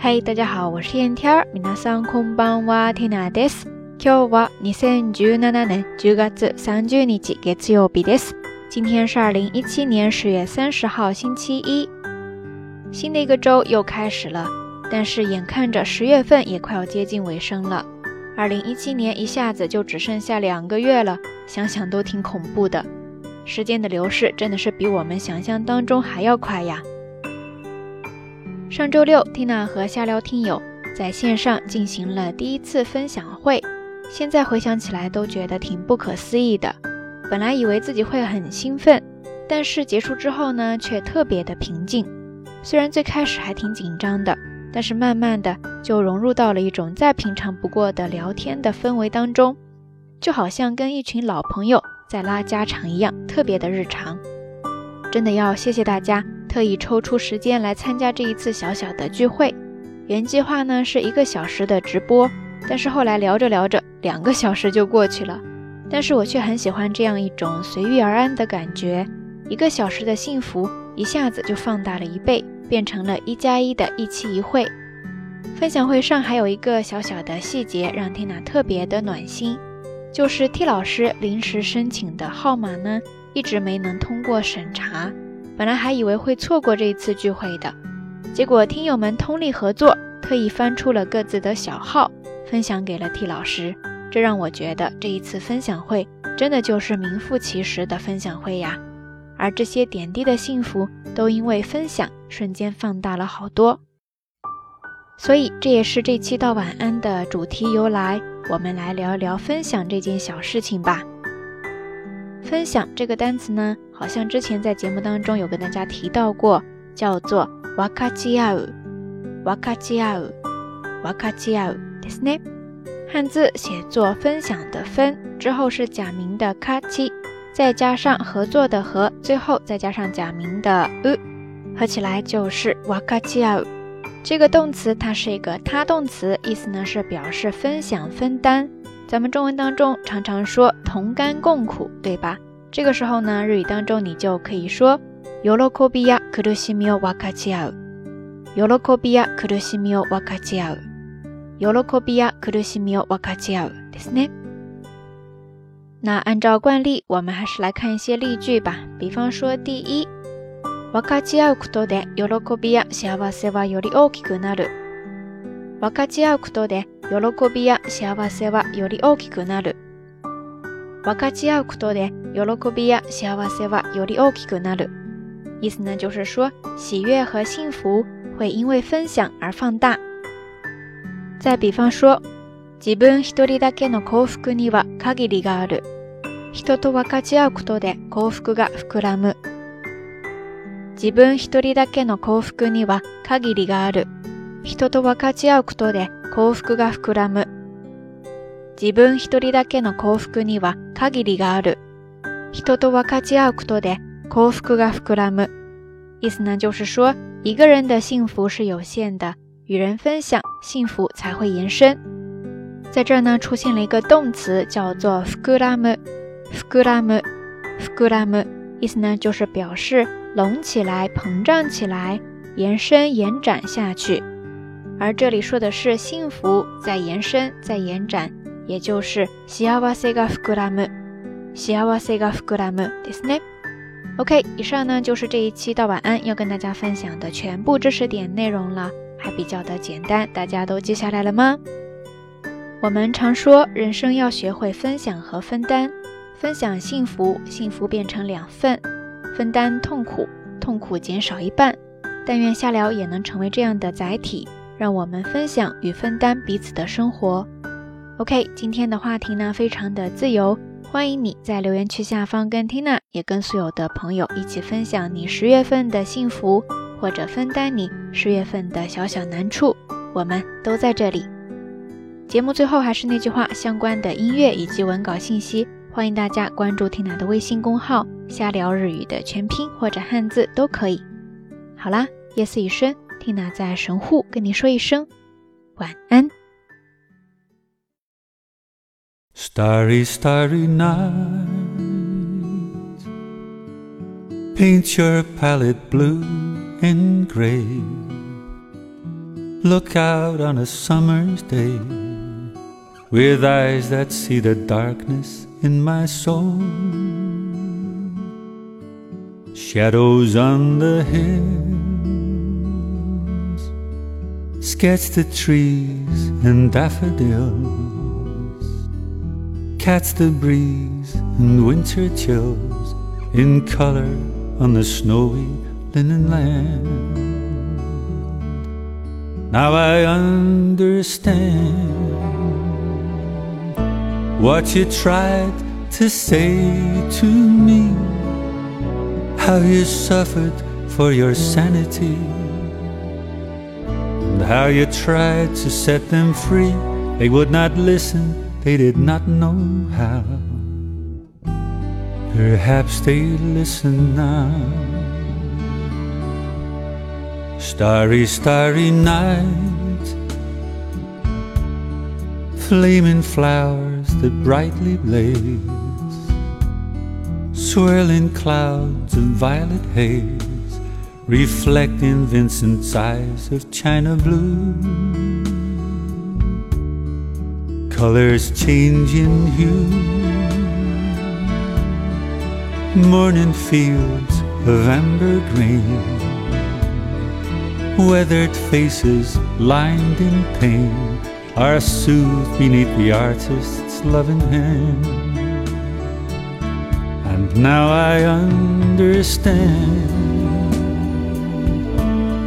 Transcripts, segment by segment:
嘿，大家好，我是燕天儿。皆さんこんばんは、ティナです。今日は二千十七年十月三十日月曜日です。今天是二零一七年十月三十号，星期一。新的一个周又开始了，但是眼看着十月份也快要接近尾声了。二零一七年一下子就只剩下两个月了，想想都挺恐怖的。时间的流逝真的是比我们想象当中还要快呀。 上周六，Tina 和下聊听友在线上进行了第一次分享会，现在回想起来都觉得挺不可思议的。本来以为自己会很兴奋，但是结束之后呢，却特别的平静。虽然最开始还挺紧张的，但是慢慢的就融入到了一种再平常不过的聊天的氛围当中，就好像跟一群老朋友在拉家常一样，特别的日常。真的要谢谢大家。特意抽出时间来参加这一次小小的聚会，原计划呢是一个小时的直播，但是后来聊着聊着，两个小时就过去了。但是我却很喜欢这样一种随遇而安的感觉，一个小时的幸福一下子就放大了一倍，变成了一加一的一期一会。分享会上还有一个小小的细节让 Tina 特别的暖心，就是 T 老师临时申请的号码呢，一直没能通过审查。本来还以为会错过这一次聚会的，结果听友们通力合作，特意翻出了各自的小号，分享给了 T 老师。这让我觉得这一次分享会真的就是名副其实的分享会呀！而这些点滴的幸福，都因为分享瞬间放大了好多。所以这也是这期到晚安的主题由来，我们来聊一聊分享这件小事情吧。分享这个单词呢？好像之前在节目当中有跟大家提到过，叫做わかち合う，わかち合う，わかち合うですね。汉字写作分享的分，之后是假名的かち，再加上合作的合，最后再加上假名的う，合起来就是わかち合う。这个动词它是一个他动词，意思呢是表示分享分担。咱们中文当中常常说同甘共苦，对吧？ 这个时候呢，日语当中你就可以说喜びや苦しみを分かち合う。喜びや苦しみを分かち合う。喜びや苦しみを分かち合うですね。那按照惯例，我们还是来看一些例句吧。比方说，第一，分かち合うことで喜びや幸せはより大きくなる。分かち合うことで喜びや幸せはより大きくなる。 分かち合うことで喜びや幸せはより大きくなる。意思呢，就是说喜悦和幸福会因为分享而放大。再比方说，自分一人だけの幸福には限りがある。人と分かち合うことで幸福が膨らむ。自分一人だけの幸福には限りがある。人と分かち合うことで幸福が膨らむ。自分一人だけの幸福には限りがある。人と分かち合うことで幸福が膨らむ。意思呢，就是说一个人的幸福是有限的，与人分享，幸福才会延伸。在这儿呢，出现了一个动词，叫做膨らむ。膨らむ，膨らむ，意思呢，就是表示隆起来、膨胀起来、延伸、延展下去。而这里说的是幸福在延伸、在延展。 也就是幸せが膨らむ，幸せが膨らむですね。OK，以上呢就是这一期到晚安要跟大家分享的全部知识点内容了，还比较的简单，大家都记下来了吗？我们常说人生要学会分享和分担，分享幸福，幸福变成两份；分担痛苦，痛苦减少一半。但愿下聊也能成为这样的载体，让我们分享与分担彼此的生活。 OK，今天的话题呢非常的自由，欢迎你在留言区下方跟 Tina 也跟所有的朋友一起分享你十月份的幸福，或者分担你十月份的小小难处，我们都在这里。节目最后还是那句话，相关的音乐以及文稿信息，欢迎大家关注 Tina 的微信公号“瞎聊日语”的全拼或者汉字都可以。好啦，夜色已深，Tina 在神户跟你说一声晚安。Starry, starry night. Paint your palette blue and gray. look out on a summer's day with eyes that see the darkness in my soul. Shadows on the hills sketch the trees and daffodils, catch the breeze and winter chills in color on the snowy linen land. Now I understand what you tried to say to me, how you suffered for your sanity, and how you tried to set them free. They would not listen, they did not know how. Perhaps they listen now. Starry, starry night, flaming flowers that brightly blaze, swirling clouds of violet haze, reflecting Vincent's eyes of china blue. Colors changing hue, morning fields of amber green. Weathered faces lined in pain are soothed beneath the artist's loving hand. And now I understand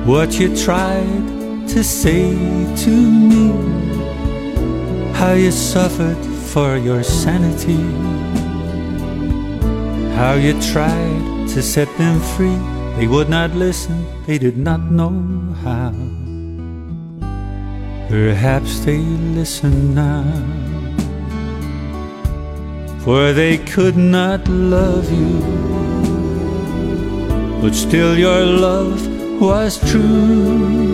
what you tried to say to me, how you suffered for your sanity, how you tried to set them free. They would not listen, they did not know how. Perhaps they listen now, for they could not love you, but still your love was true.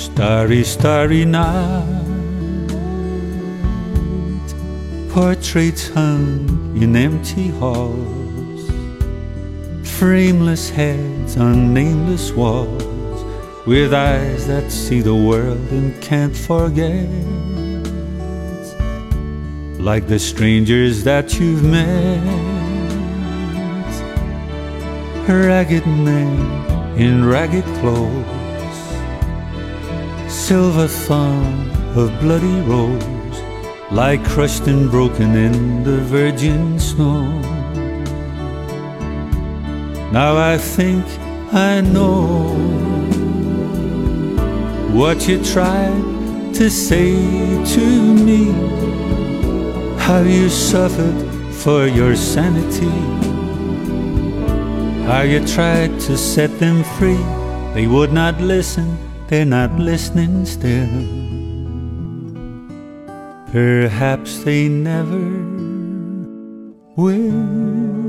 Starry, starry night, portraits hung in empty halls. Frameless heads on nameless walls, with eyes that see the world and can't forget. Like the strangers that you've met, ragged men in ragged clothes, silver thorn of bloody rose, lie crushed and broken in the virgin snow. Now I think I know what you tried to say to me, how you suffered for your sanity, how you tried to set them free. They would not listen, they're not listening still. Perhaps they never will.